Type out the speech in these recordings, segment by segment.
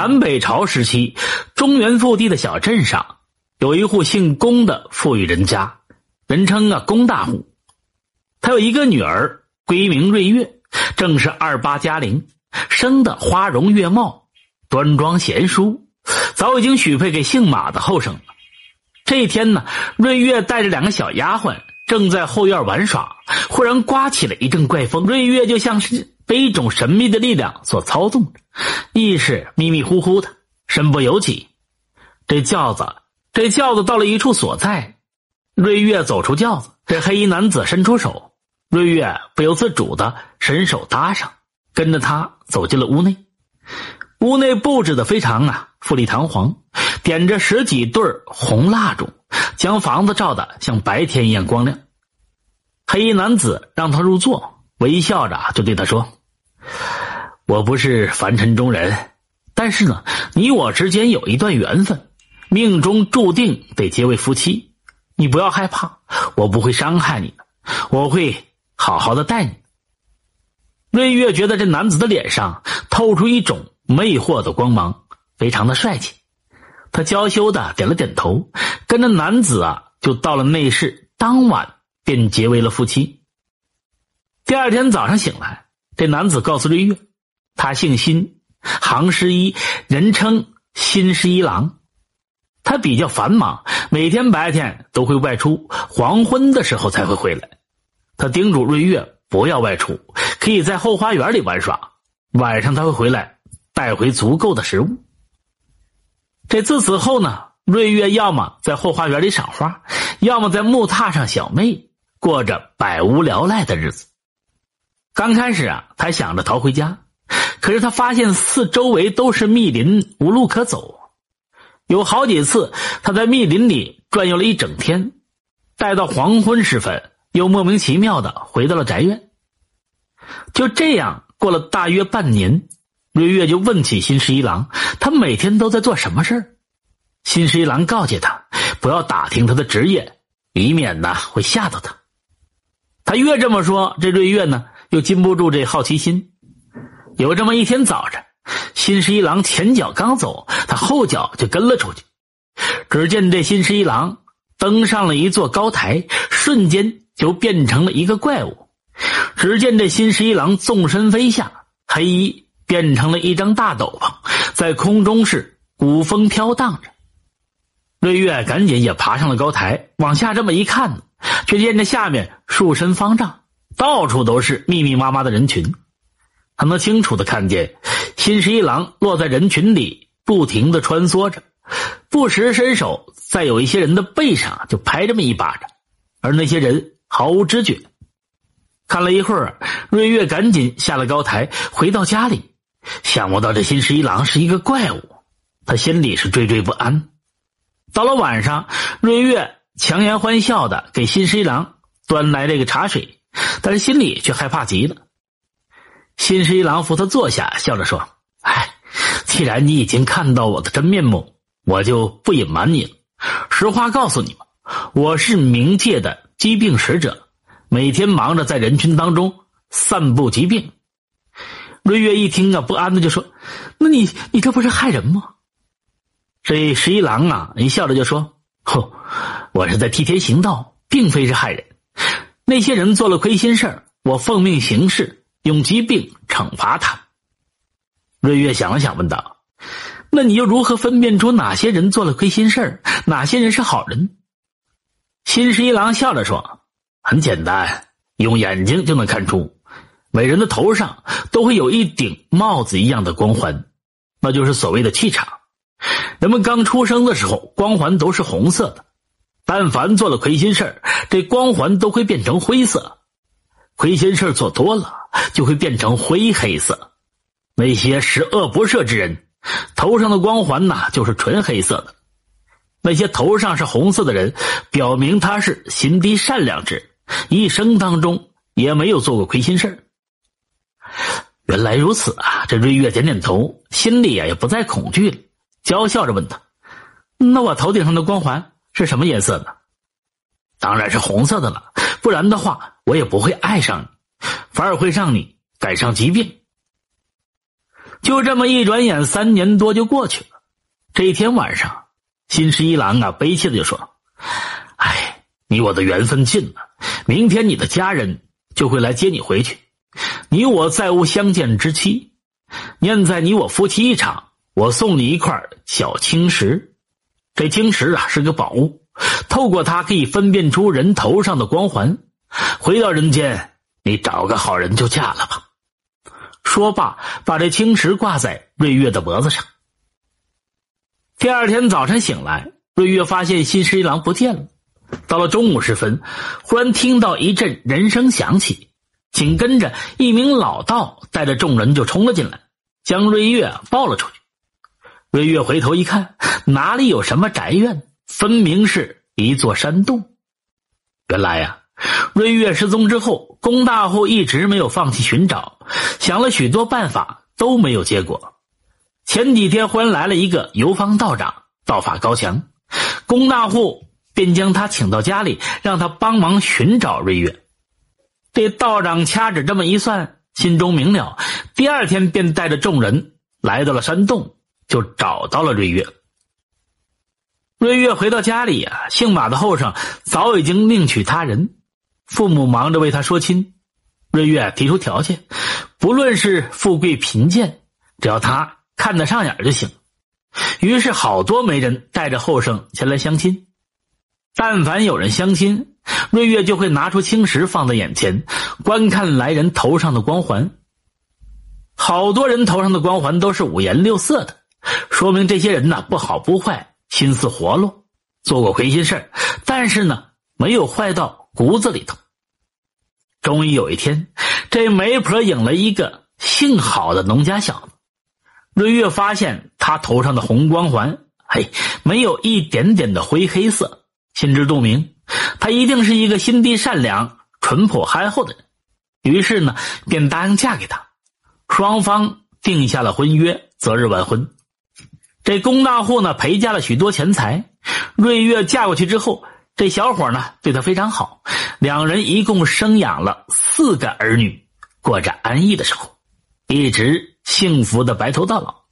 南北朝时期，中原腹地的小镇上，有一户姓龚的富裕人家，人称啊龚大户。他有一个女儿，闺名瑞月，正是二八佳龄，生的花容月貌，端庄贤淑，早已经许配给姓马的后生了。这一天呢，瑞月带着两个小丫鬟正在后院玩耍，忽然刮起了一阵怪风，瑞月就像是被一种神秘的力量所操纵着，意识迷迷糊糊的，身不由己。这轿子，这轿子到了一处所在，瑞月走出轿子，这黑衣男子伸出手，瑞月不由自主的伸手搭上，跟着他走进了屋内。屋内布置的非常啊富丽堂皇，点着十几对红蜡烛，将房子照得像白天一样光亮。黑衣男子让他入座，微笑着就对他说：“我不是凡尘中人，但是呢，你我之间有一段缘分，命中注定得结为夫妻。你不要害怕，我不会伤害你的，我会好好的待你。”瑞月觉得这男子的脸上透出一种。魅惑的光芒，非常的帅气。他娇羞的点了点头，跟着男子啊，就到了内室。当晚便结为了夫妻。第二天早上醒来，这男子告诉瑞月，他姓辛，行十一，人称辛十一郎。他比较繁忙，每天白天都会外出，黄昏的时候才会回来。他叮嘱瑞月不要外出，可以在后花园里玩耍。晚上他会回来。带回足够的食物。这自此后呢，瑞月要么在后花园里赏花，要么在木榻上小寐，过着百无聊赖的日子。刚开始啊，他想着逃回家，可是他发现四周围都是密林，无路可走。有好几次，他在密林里转悠了一整天，待到黄昏时分，又莫名其妙的回到了宅院。就这样过了大约半年。瑞月就问起新十一郎，他每天都在做什么事儿？新十一郎告诫他不要打听他的职业，以免呢会吓到他。他越这么说，这瑞月呢又禁不住这好奇心。有这么一天早晨，新十一郎前脚刚走，他后脚就跟了出去。只见这新十一郎登上了一座高台，瞬间就变成了一个怪物。只见这新十一郎纵身飞下，黑衣。变成了一张大斗篷，在空中是古风飘荡着。瑞月赶紧也爬上了高台，往下这么一看，却见这下面树身方丈，到处都是密密麻麻的人群。他能清楚的看见新十一郎落在人群里，不停的穿梭着，不时伸手在有一些人的背上就拍这么一巴掌，而那些人毫无知觉。看了一会儿，瑞月赶紧下了高台，回到家里。想不到这新十一郎是一个怪物，他心里是惴惴不安。到了晚上，瑞月强颜欢笑的给新十一郎端来这个茶水，但是心里却害怕极了。新十一郎扶他坐下，笑着说：“哎，既然你已经看到我的真面目，我就不隐瞒你了。实话告诉你吧，我是冥界的疾病使者，每天忙着在人群当中散布疾病。”瑞月一听啊，不安的就说：“那你你这不是害人吗？”这十一郎啊，一笑着就说：“哼，我是在替天行道，并非是害人。那些人做了亏心事我奉命行事，用疾病惩罚他。”瑞月想了想，问道：“那你又如何分辨出哪些人做了亏心事哪些人是好人？”新十一郎笑着说：“很简单，用眼睛就能看出。”每人的头上都会有一顶帽子一样的光环，那就是所谓的气场。人们刚出生的时候，光环都是红色的，但凡做了亏心事这光环都会变成灰色。亏心事做多了，就会变成灰黑色。那些十恶不赦之人，头上的光环呐，就是纯黑色的。那些头上是红色的人，表明他是心地善良之人，一生当中也没有做过亏心事原来如此啊！这瑞月点点头，心里啊也不再恐惧了，娇笑着问他：“那我头顶上的光环是什么颜色的？”“当然是红色的了，不然的话我也不会爱上你，反而会让你赶上疾病。”就这么一转眼，三年多就过去了。这一天晚上，新十一郎啊，悲切的就说：“哎，你我的缘分尽了，明天你的家人就会来接你回去。你我再无相见之期，念在你我夫妻一场，我送你一块小青石。这青石啊，是个宝物，透过它可以分辨出人头上的光环。回到人间，你找个好人就嫁了吧。”说罢，把这青石挂在瑞月的脖子上。第二天早晨醒来，瑞月发现新十一郎不见了。到了中午时分，忽然听到一阵人声响起，紧跟着一名老道带着众人就冲了进来，将瑞月抱了出去。瑞月回头一看，哪里有什么宅院，分明是一座山洞。原来呀，瑞月失踪之后，龚大户一直没有放弃寻找，想了许多办法都没有结果。前几天忽然来了一个游方道长，道法高强，龚大户便将他请到家里，让他帮忙寻找瑞月。这道长掐指这么一算，心中明了，第二天便带着众人来到了山洞，就找到了瑞月。瑞月回到家里啊，姓马的后生早已经另娶他人，父母忙着为他说亲。瑞月提出条件，不论是富贵贫贱，只要他。看得上眼就行。于是，好多媒人带着后生前来相亲。但凡有人相亲，瑞月就会拿出青石放在眼前，观看来人头上的光环。好多人头上的光环都是五颜六色的，说明这些人呢不好不坏，心思活络，做过亏心事但是呢没有坏到骨子里头。终于有一天，这媒婆引了一个姓郝的农家小子。瑞月发现他头上的红光环，嘿，没有一点点的灰黑色，心知肚明，他一定是一个心地善良、淳朴憨厚的人。于是呢，便答应嫁给他，双方定下了婚约，择日完婚。这龚大户呢，陪嫁了许多钱财。瑞月嫁过去之后，这小伙呢，对她非常好，两人一共生养了四个儿女，过着安逸的生活，一直。幸福的白头到老。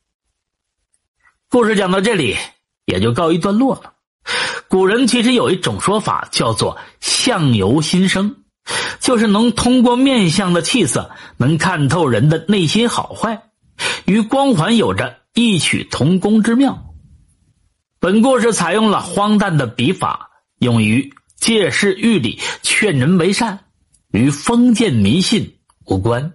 故事讲到这里也就告一段落了。古人其实有一种说法叫做“相由心生”，就是能通过面相的气色，能看透人的内心好坏，与光环有着异曲同工之妙。本故事采用了荒诞的笔法，用于借势喻理、劝人为善，与封建迷信无关。